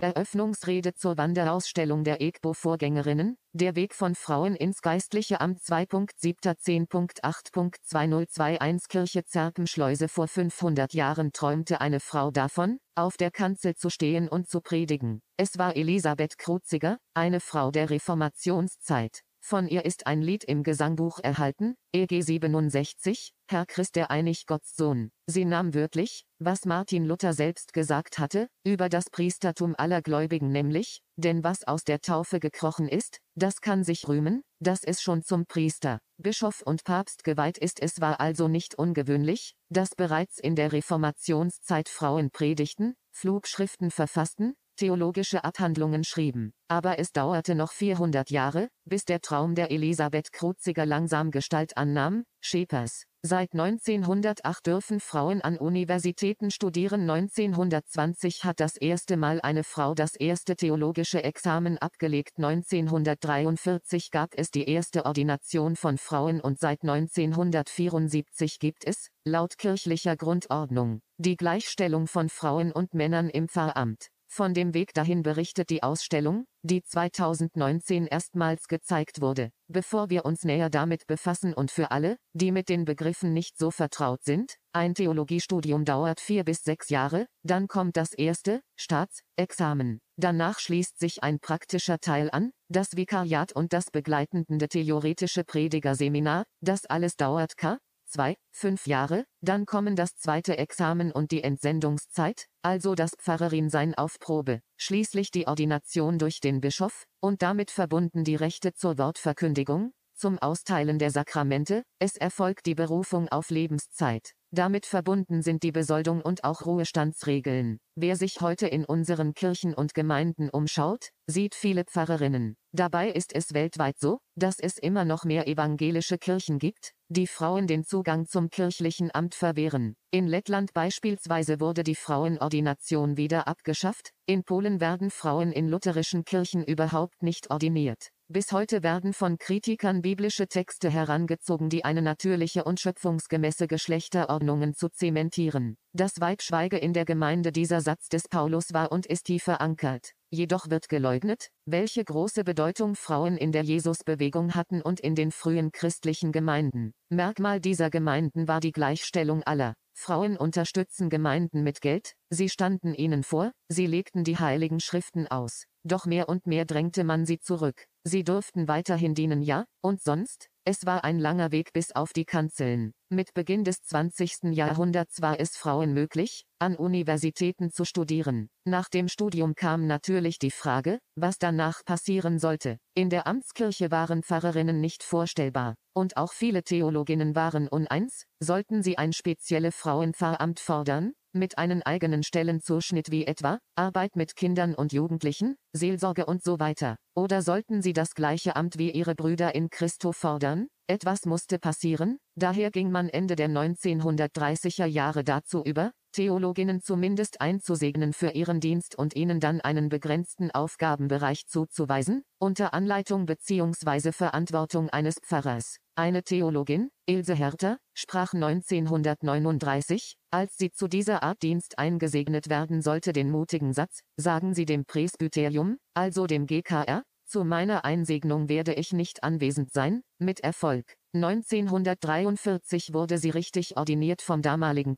Eröffnungsrede zur Wanderausstellung der EGBO-Vorgängerinnen, der Weg von Frauen ins geistliche Amt 2.7.10.8.2021 Kirche Zerpenschleuse Vor 500 Jahren träumte eine Frau davon, auf der Kanzel zu stehen und zu predigen. Es war Elisabeth Kruziger, eine Frau der Reformationszeit. Von ihr ist ein Lied im Gesangbuch erhalten, EG 67, Herr Christ der Einig Gottes Sohn. Sie nahm wörtlich, was Martin Luther selbst gesagt hatte, über das Priestertum aller Gläubigen nämlich, denn was aus der Taufe gekrochen ist, das kann sich rühmen, dass es schon zum Priester, Bischof und Papst geweiht ist. Es war also nicht ungewöhnlich, dass bereits in der Reformationszeit Frauen predigten, Flugschriften verfassten, theologische Abhandlungen schrieben. Aber es dauerte noch 400 Jahre, bis der Traum der Elisabeth Kruziger langsam Gestalt annahm, Schepers. Seit 1908 dürfen Frauen an Universitäten studieren. 1920 hat das erste Mal eine Frau das erste theologische Examen abgelegt. 1943 gab es die erste Ordination von Frauen und seit 1974 gibt es, laut kirchlicher Grundordnung, die Gleichstellung von Frauen und Männern im Pfarramt. Von dem Weg dahin berichtet die Ausstellung, die 2019 erstmals gezeigt wurde. Bevor wir uns näher damit befassen und für alle, die mit den Begriffen nicht so vertraut sind, ein Theologiestudium dauert vier bis sechs Jahre, dann kommt das erste, Staatsexamen. Danach schließt sich ein praktischer Teil an, das Vikariat und das begleitende theoretische Predigerseminar, das alles dauert k zwei, fünf Jahre, dann kommen das zweite Examen und die Entsendungszeit, also das Pfarrerin-Sein auf Probe, schließlich die Ordination durch den Bischof, und damit verbunden die Rechte zur Wortverkündigung, zum Austeilen der Sakramente, es erfolgt die Berufung auf Lebenszeit. Damit verbunden sind die Besoldung und auch Ruhestandsregeln. Wer sich heute in unseren Kirchen und Gemeinden umschaut, sieht viele Pfarrerinnen. Dabei ist es weltweit so, dass es immer noch mehr evangelische Kirchen gibt, die Frauen den Zugang zum kirchlichen Amt verwehren. In Lettland beispielsweise wurde die Frauenordination wieder abgeschafft, in Polen werden Frauen in lutherischen Kirchen überhaupt nicht ordiniert. Bis heute werden von Kritikern biblische Texte herangezogen, die eine natürliche und schöpfungsgemäße Geschlechterordnungen zu zementieren. Das weit schweige in der Gemeinde dieser Satz des Paulus war und ist tief verankert. Jedoch wird geleugnet, welche große Bedeutung Frauen in der Jesusbewegung hatten und in den frühen christlichen Gemeinden. Merkmal dieser Gemeinden war die Gleichstellung aller. Frauen unterstützen Gemeinden mit Geld, sie standen ihnen vor, sie legten die heiligen Schriften aus. Doch mehr und mehr drängte man sie zurück. Sie durften weiterhin dienen ja, und sonst? Es war ein langer Weg bis auf die Kanzeln. Mit Beginn des 20. Jahrhunderts war es Frauen möglich, an Universitäten zu studieren. Nach dem Studium kam natürlich die Frage, was danach passieren sollte. In der Amtskirche waren Pfarrerinnen nicht vorstellbar. Und auch viele Theologinnen waren uneins, sollten sie ein spezielle Frauenpfarramt fordern? Mit einem eigenen Stellenzuschnitt wie etwa Arbeit mit Kindern und Jugendlichen, Seelsorge und so weiter. Oder sollten sie das gleiche Amt wie ihre Brüder in Christo fordern? Etwas musste passieren, daher ging man Ende der 1930er Jahre dazu über, Theologinnen zumindest einzusegnen für ihren Dienst und ihnen dann einen begrenzten Aufgabenbereich zuzuweisen, unter Anleitung bzw. Verantwortung eines Pfarrers. Eine Theologin, Ilse Herter, sprach 1939, als sie zu dieser Art Dienst eingesegnet werden sollte den mutigen Satz, sagen Sie dem Presbyterium, also dem GKR, zu meiner Einsegnung werde ich nicht anwesend sein, mit Erfolg. 1943 wurde sie richtig ordiniert vom damaligen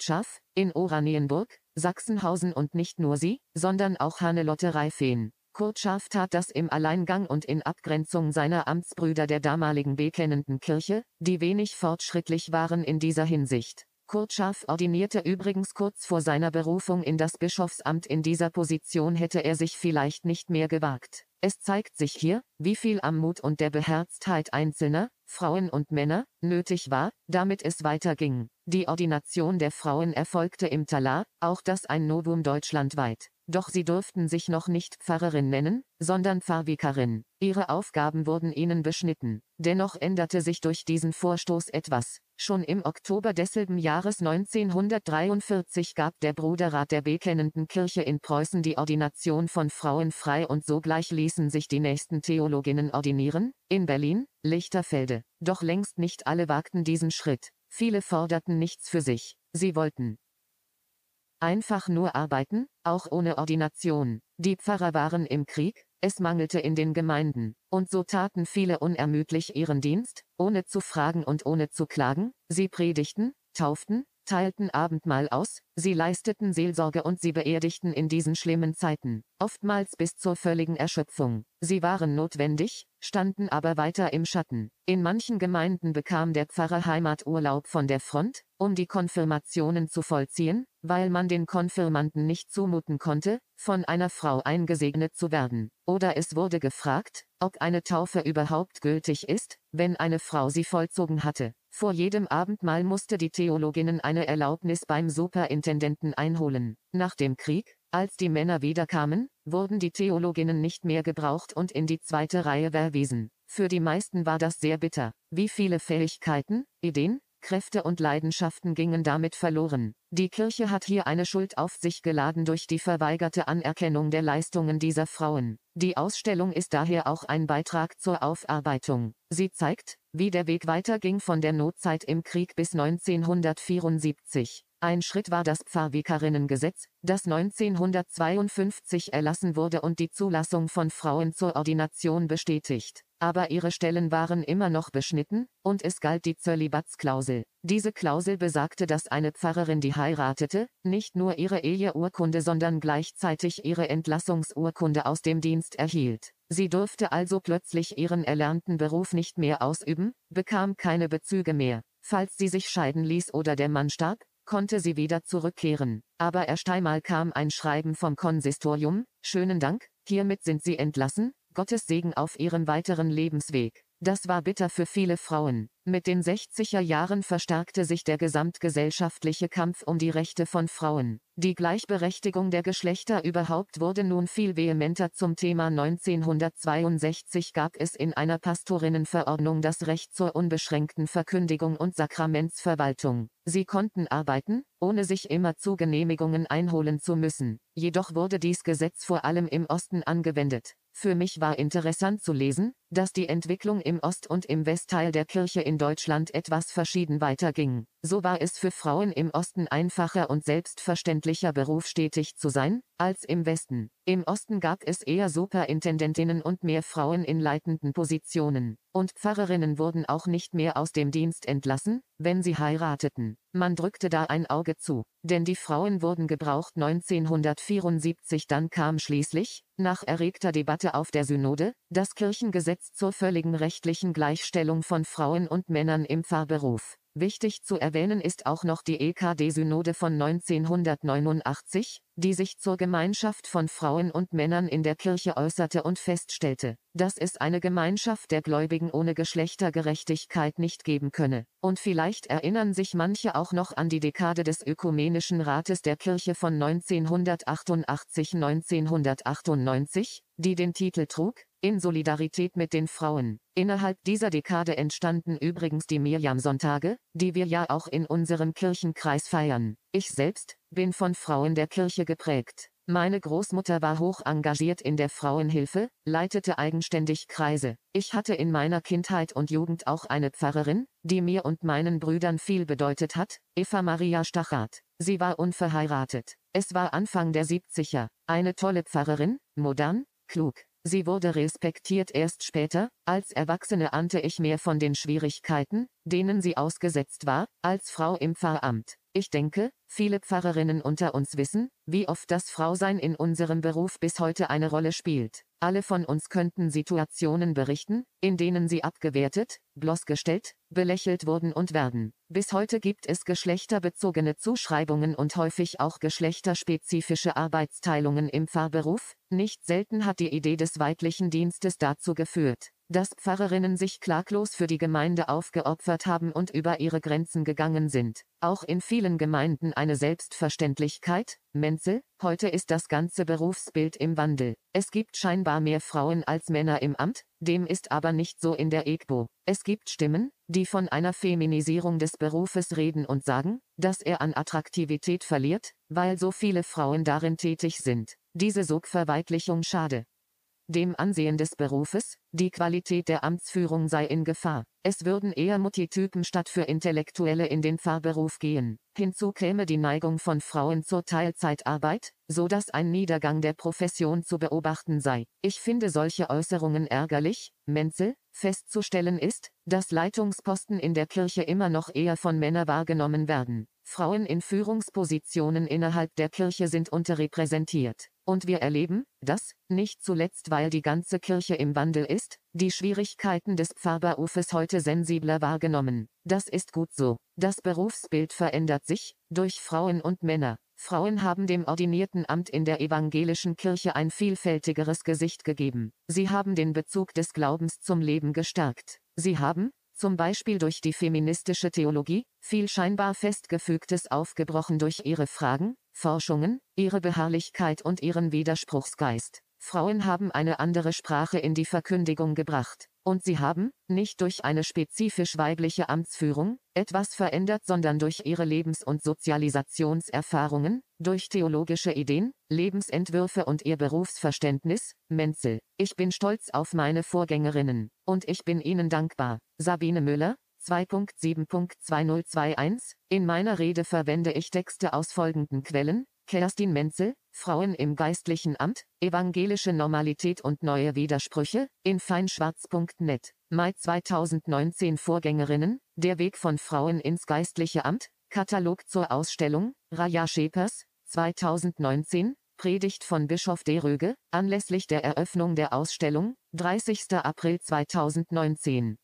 Schaff, in Oranienburg, Sachsenhausen und nicht nur sie, sondern auch Hannelotte Reifeen. Kurt Schaff tat das im Alleingang und in Abgrenzung seiner Amtsbrüder der damaligen bekennenden Kirche, die wenig fortschrittlich waren in dieser Hinsicht. Kurt Schaff ordinierte übrigens kurz vor seiner Berufung in das Bischofsamt in dieser Position hätte er sich vielleicht nicht mehr gewagt. Es zeigt sich hier, wie viel am Mut und der Beherztheit einzelner, Frauen und Männer, nötig war, damit es weiterging. Die Ordination der Frauen erfolgte im Talar, auch das ein Novum deutschlandweit. Doch sie durften sich noch nicht Pfarrerin nennen, sondern Pfarrvikarin. Ihre Aufgaben wurden ihnen beschnitten. Dennoch änderte sich durch diesen Vorstoß etwas. Schon im Oktober desselben Jahres 1943 gab der Bruderrat der Bekennenden Kirche in Preußen die Ordination von Frauen frei und sogleich ließen sich die nächsten Theologinnen ordinieren, in Berlin, Lichterfelde. Doch längst nicht alle wagten diesen Schritt. Viele forderten nichts für sich. Sie wollten Einfach nur arbeiten, auch ohne Ordination. Die Pfarrer waren im Krieg, es mangelte in den Gemeinden, und so taten viele unermüdlich ihren Dienst, ohne zu fragen und ohne zu klagen, sie predigten, tauften, teilten Abendmahl aus, sie leisteten Seelsorge und sie beerdigten in diesen schlimmen Zeiten, oftmals bis zur völligen Erschöpfung. Sie waren notwendig, standen aber weiter im Schatten. In manchen Gemeinden bekam der Pfarrer Heimaturlaub von der Front, um die Konfirmationen zu vollziehen, weil man den Konfirmanden nicht zumuten konnte, von einer Frau eingesegnet zu werden. Oder es wurde gefragt, ob eine Taufe überhaupt gültig ist, wenn eine Frau sie vollzogen hatte. Vor jedem Abendmahl musste die Theologinnen eine Erlaubnis beim Superintendenten einholen. Nach dem Krieg, als die Männer wiederkamen, wurden die Theologinnen nicht mehr gebraucht und in die zweite Reihe verwiesen. Für die meisten war das sehr bitter. Wie viele Fähigkeiten, Ideen, Kräfte und Leidenschaften gingen damit verloren. Die Kirche hat hier eine Schuld auf sich geladen durch die verweigerte Anerkennung der Leistungen dieser Frauen. Die Ausstellung ist daher auch ein Beitrag zur Aufarbeitung. Sie zeigt, wie der Weg weiterging von der Notzeit im Krieg bis 1974. Ein Schritt war das Pfarrvikarinnengesetz, das 1952 erlassen wurde und die Zulassung von Frauen zur Ordination bestätigt. Aber ihre Stellen waren immer noch beschnitten, und es galt die Zölibatsklausel. Diese Klausel besagte, dass eine Pfarrerin, die heiratete, nicht nur ihre Eheurkunde, sondern gleichzeitig ihre Entlassungsurkunde aus dem Dienst erhielt. Sie durfte also plötzlich ihren erlernten Beruf nicht mehr ausüben, bekam keine Bezüge mehr. Falls sie sich scheiden ließ oder der Mann starb, konnte sie wieder zurückkehren. Aber erst einmal kam ein Schreiben vom Konsistorium, schönen Dank, hiermit sind sie entlassen, Gottes Segen auf ihrem weiteren Lebensweg. Das war bitter für viele Frauen. Mit den 60er Jahren verstärkte sich der gesamtgesellschaftliche Kampf um die Rechte von Frauen. Die Gleichberechtigung der Geschlechter überhaupt wurde nun viel vehementer zum Thema 1962 gab es in einer Pastorinnenverordnung das Recht zur unbeschränkten Verkündigung und Sakramentsverwaltung. Sie konnten arbeiten, ohne sich immer zu Genehmigungen einholen zu müssen. Jedoch wurde dies Gesetz vor allem im Osten angewendet. Für mich war interessant zu lesen, dass die Entwicklung im Ost- und im Westteil der Kirche in Deutschland etwas verschieden weiterging. So war es für Frauen im Osten einfacher und selbstverständlicher berufstätig zu sein, als im Westen. Im Osten gab es eher Superintendentinnen und mehr Frauen in leitenden Positionen. Und Pfarrerinnen wurden auch nicht mehr aus dem Dienst entlassen, wenn sie heirateten. Man drückte da ein Auge zu, denn die Frauen wurden gebraucht 1974 dann kam schließlich, nach erregter Debatte auf der Synode, das Kirchengesetz zur völligen rechtlichen Gleichstellung von Frauen und Männern im Pfarrberuf. Wichtig zu erwähnen ist auch noch die EKD-Synode von 1989, die sich zur Gemeinschaft von Frauen und Männern in der Kirche äußerte und feststellte, dass es eine Gemeinschaft der Gläubigen ohne Geschlechtergerechtigkeit nicht geben könne. Und vielleicht erinnern sich manche auch noch an die Dekade des Ökumenischen Rates der Kirche von 1988-1998, die den Titel trug, in Solidarität mit den Frauen. Innerhalb dieser Dekade entstanden übrigens die Mirjam-Sonntage, die wir ja auch in unserem Kirchenkreis feiern. Ich selbst bin von Frauen der Kirche geprägt. Meine Großmutter war hoch engagiert in der Frauenhilfe, leitete eigenständig Kreise. Ich hatte in meiner Kindheit und Jugend auch eine Pfarrerin, die mir und meinen Brüdern viel bedeutet hat, Eva Maria Stachat. Sie war unverheiratet. Es war Anfang der 70er. Eine tolle Pfarrerin, modern, klug, Sie wurde respektiert erst später, als Erwachsene ahnte ich mehr von den Schwierigkeiten, denen sie ausgesetzt war, als Frau im Pfarramt. Ich denke, viele Pfarrerinnen unter uns wissen, wie oft das Frausein in unserem Beruf bis heute eine Rolle spielt. Alle von uns könnten Situationen berichten, in denen sie abgewertet, bloßgestellt, belächelt wurden und werden. Bis heute gibt es geschlechterbezogene Zuschreibungen und häufig auch geschlechterspezifische Arbeitsteilungen im Pfarrberuf. Nicht selten hat die Idee des weiblichen Dienstes dazu geführt, dass Pfarrerinnen sich klaglos für die Gemeinde aufgeopfert haben und über ihre Grenzen gegangen sind. Auch in vielen Gemeinden eine Selbstverständlichkeit, Menzel, heute ist das ganze Berufsbild im Wandel. Es gibt scheinbar mehr Frauen als Männer im Amt, dem ist aber nicht so in der EGBO. Es gibt Stimmen, die von einer Feminisierung des Berufes reden und sagen, dass er an Attraktivität verliert, weil so viele Frauen darin tätig sind. Diese Sogverweiglichung schade. Dem Ansehen des Berufes, die Qualität der Amtsführung sei in Gefahr. Es würden eher Multitypen statt für Intellektuelle in den Pfarrberuf gehen. Hinzu käme die Neigung von Frauen zur Teilzeitarbeit, so dass ein Niedergang der Profession zu beobachten sei. Ich finde solche Äußerungen ärgerlich. Menzel, festzustellen ist, dass Leitungsposten in der Kirche immer noch eher von Männern wahrgenommen werden. Frauen in Führungspositionen innerhalb der Kirche sind unterrepräsentiert. Und wir erleben, dass, nicht zuletzt weil die ganze Kirche im Wandel ist, die Schwierigkeiten des Pfarrberufes heute sensibler wahrgenommen. Das ist gut so. Das Berufsbild verändert sich, durch Frauen und Männer. Frauen haben dem ordinierten Amt in der evangelischen Kirche ein vielfältigeres Gesicht gegeben. Sie haben den Bezug des Glaubens zum Leben gestärkt. Sie haben, zum Beispiel durch die feministische Theologie, viel scheinbar Festgefügtes aufgebrochen durch ihre Fragen, Forschungen, ihre Beharrlichkeit und ihren Widerspruchsgeist. Frauen haben eine andere Sprache in die Verkündigung gebracht. Und sie haben, nicht durch eine spezifisch weibliche Amtsführung, etwas verändert, sondern durch ihre Lebens- und Sozialisationserfahrungen, durch theologische Ideen, Lebensentwürfe und ihr Berufsverständnis. Menzel, ich bin stolz auf meine Vorgängerinnen, und ich bin ihnen dankbar. Sabine Müller, 2.7.2021 In meiner Rede verwende ich Texte aus folgenden Quellen, Kerstin Menzel, Frauen im geistlichen Amt, Evangelische Normalität und neue Widersprüche, in feinschwarz.net, Mai 2019 Vorgängerinnen, Der Weg von Frauen ins geistliche Amt, Katalog zur Ausstellung, Raja Schepers, 2019, Predigt von Bischof de Röge, anlässlich der Eröffnung der Ausstellung, 30. April 2019.